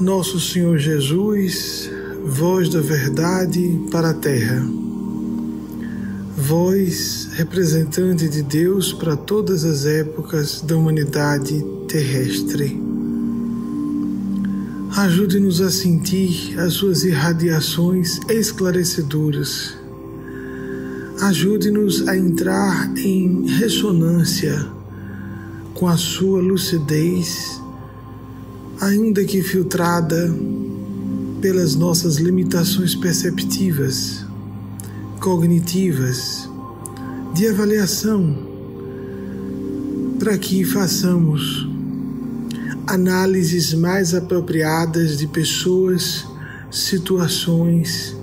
Nosso Senhor Jesus, voz da verdade para a terra, voz representante de Deus para todas as épocas da humanidade terrestre. Ajude-nos a sentir as suas irradiações esclarecedoras. Ajude-nos a entrar em ressonância com a sua lucidez ainda que filtrada pelas nossas limitações perceptivas, cognitivas, de avaliação, para que façamos análises mais apropriadas de pessoas, situações,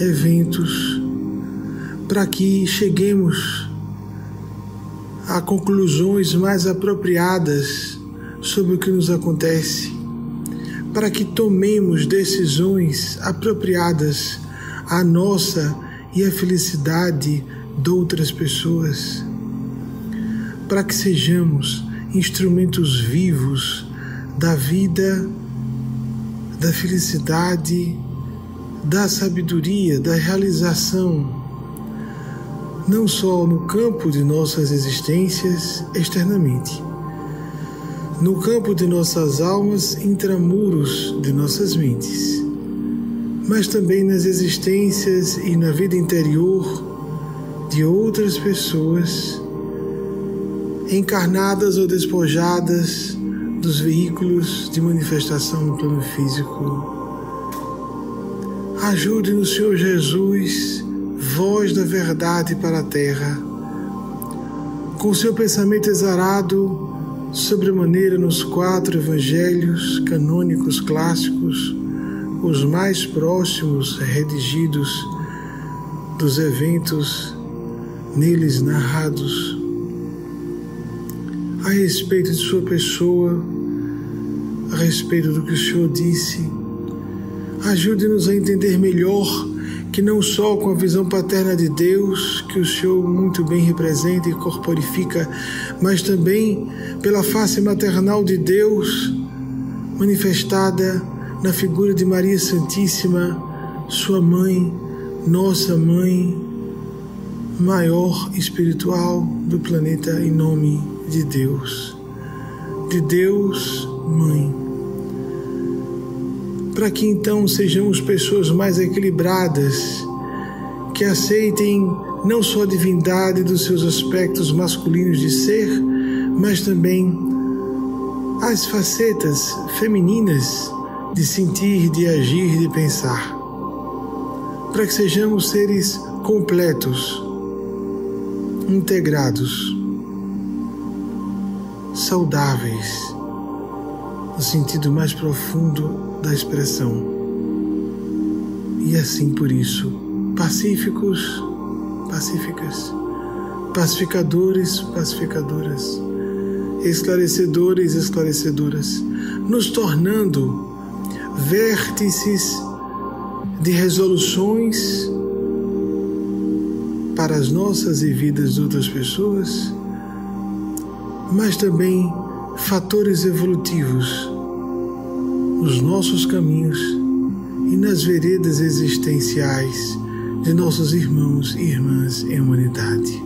eventos, para que cheguemos a conclusões mais apropriadas sobre o que nos acontece para que tomemos decisões apropriadas à nossa e à felicidade de outras pessoas, para que sejamos instrumentos vivos da vida, da felicidade, da sabedoria, da realização, não só no campo de nossas existências externamente, no campo de nossas almas, intramuros de nossas mentes, mas também nas existências e na vida interior de outras pessoas, encarnadas ou despojadas dos veículos de manifestação no plano físico. Ajude-nos, Senhor Jesus, voz da verdade para a terra, com seu pensamento exarado sobremaneira nos quatro evangelhos canônicos clássicos, os mais próximos redigidos dos eventos neles narrados, a respeito de Sua pessoa, a respeito do que o Senhor disse. Ajude-nos a entender melhor que não só com a visão paterna de Deus, que o Senhor muito bem representa e corporifica, mas também pela face maternal de Deus, manifestada na figura de Maria Santíssima, sua mãe, nossa mãe, maior espiritual do planeta em nome de Deus. De Deus, Mãe para que então sejamos pessoas mais equilibradas, que aceitem não só a divindade dos seus aspectos masculinos de ser, mas também as facetas femininas de sentir, de agir, de pensar. Para que sejamos seres completos, integrados, saudáveis, no sentido mais profundo da expressão. E assim por isso, pacíficos, pacíficas, pacificadores, pacificadoras, esclarecedores, esclarecedoras, nos tornando vértices de resoluções para as nossas e vidas de outras pessoas, mas também fatores evolutivos nos nossos caminhos e nas veredas existenciais de nossos irmãos e irmãs em humanidade.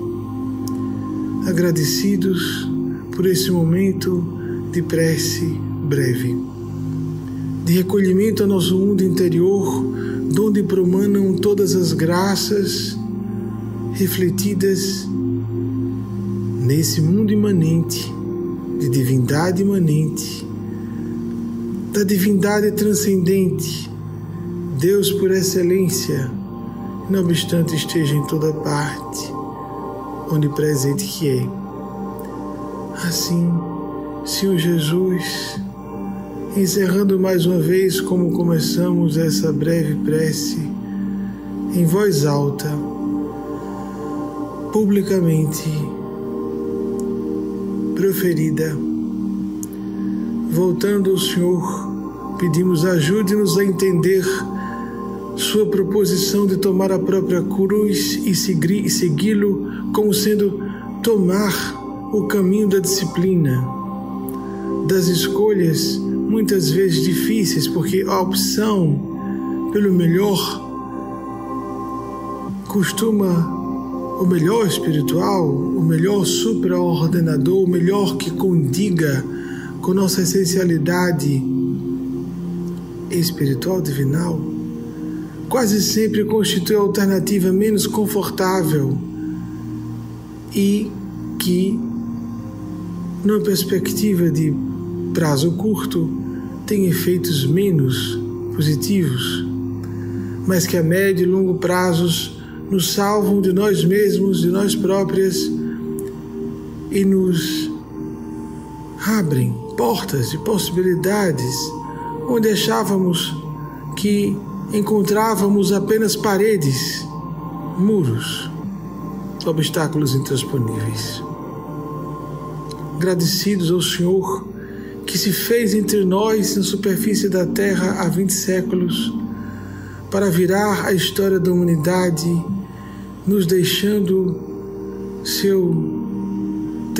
Agradecidos por esse momento de prece breve, de recolhimento ao nosso mundo interior, donde promanam todas as graças refletidas nesse mundo imanente, de divindade imanente da divindade transcendente, Deus por excelência, não obstante esteja em toda parte, onipresente que é. Assim, Senhor Jesus, encerrando mais uma vez como começamos essa breve prece, em voz alta, publicamente proferida voltando ao Senhor, pedimos ajude-nos a entender sua proposição de tomar a própria cruz e segui-lo como sendo tomar o caminho da disciplina, das escolhas muitas vezes difíceis, porque a opção pelo melhor costuma o melhor espiritual, o melhor supraordenador, o melhor que condiga com nossa essencialidade espiritual divinal, quase sempre constitui a alternativa menos confortável e que, numa perspectiva de prazo curto, tem efeitos menos positivos, mas que a médio e longo prazos nos salvam de nós mesmos, de nós próprias e nos abrem portas de possibilidades onde achávamos que encontrávamos apenas paredes, muros, obstáculos intransponíveis. Agradecidos ao Senhor que se fez entre nós na superfície da terra há 20 séculos para virar a história da humanidade nos deixando seu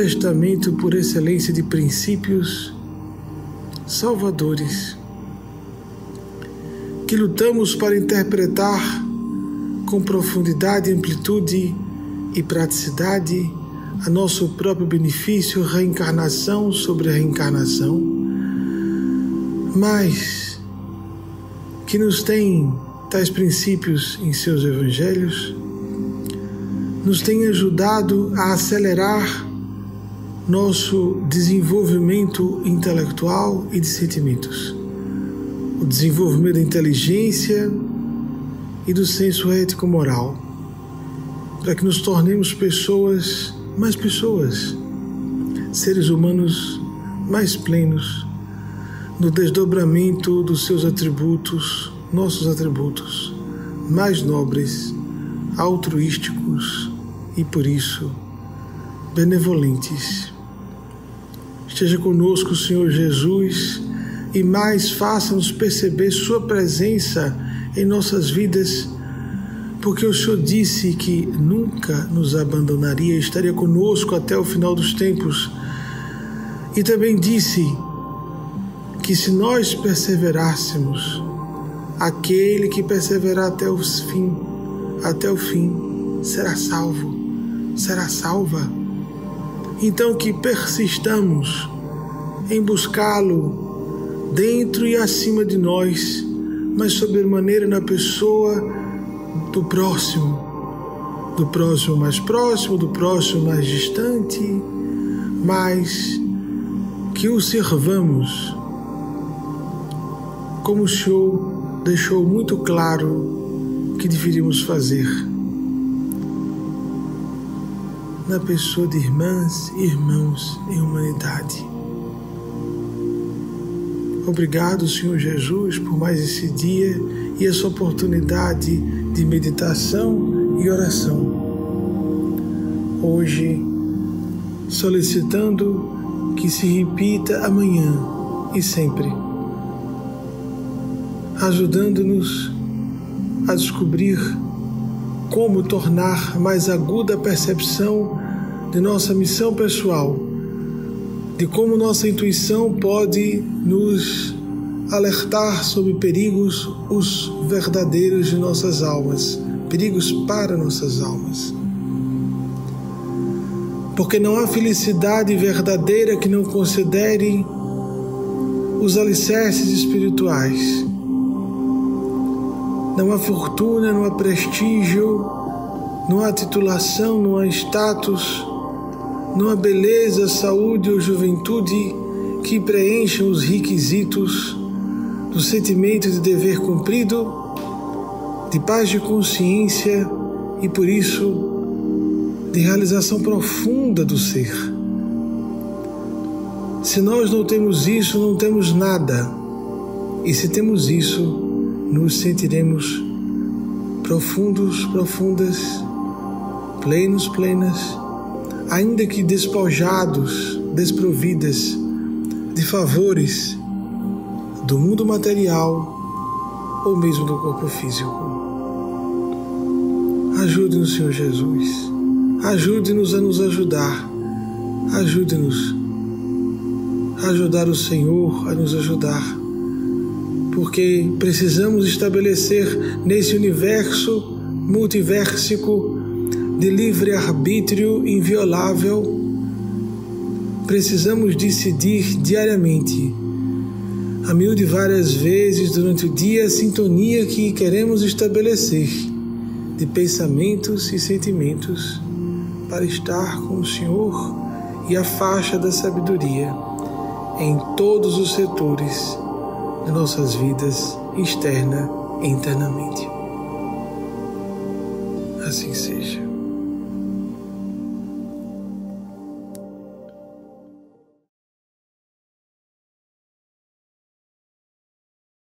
testamento por excelência de princípios salvadores, que lutamos para interpretar com profundidade, amplitude e praticidade a nosso próprio benefício, reencarnação sobre reencarnação, mas que nos tem tais princípios em seus evangelhos nos tem ajudado a acelerar nosso desenvolvimento intelectual e de sentimentos, o desenvolvimento da inteligência e do senso ético-moral, para que nos tornemos pessoas, mais pessoas, seres humanos mais plenos no desdobramento dos seus atributos, nossos atributos mais nobres, altruísticos e por isso benevolentes. Esteja conosco, Senhor Jesus, e mais faça-nos perceber Sua presença em nossas vidas, porque o Senhor disse que nunca nos abandonaria, estaria conosco até o final dos tempos. E também disse que se nós perseverássemos, aquele que perseverar até o fim, até o fim, será salvo será salva. Então que persistamos em buscá-lo dentro e acima de nós, mas sobremaneira na pessoa do próximo, do próximo mais próximo, do próximo mais distante, mas que o servamos. Como o Senhor deixou muito claro que deveríamos fazer na pessoa de irmãs e irmãos em humanidade. Obrigado, Senhor Jesus, por mais esse dia e essa oportunidade de meditação e oração. Hoje, solicitando que se repita amanhã e sempre, ajudando-nos a descobrir como tornar mais aguda a percepção de nossa missão pessoal, de como nossa intuição pode nos alertar sobre perigos, os verdadeiros de nossas almas, perigos para nossas almas. Porque não há felicidade verdadeira que não considere os alicerces espirituais. Não há fortuna, não há prestígio, não há titulação, não há status, numa beleza, saúde ou juventude que preencham os requisitos do sentimento de dever cumprido, de paz de consciência e, por isso, de realização profunda do ser. Se nós não temos isso, não temos nada. E se temos isso, nos sentiremos profundos, profundas, plenos, plenas ainda que despojados, desprovidas de favores do mundo material ou mesmo do corpo físico. Ajude-nos, Senhor Jesus. Ajude-nos a nos ajudar. Ajude-nos ajudar o Senhor a nos ajudar. Porque precisamos estabelecer nesse universo multiversico de livre arbítrio inviolável, precisamos decidir diariamente, a mil de várias vezes durante o dia, a sintonia que queremos estabelecer de pensamentos e sentimentos para estar com o Senhor e a faixa da sabedoria em todos os setores de nossas vidas, externa e internamente. Assim seja.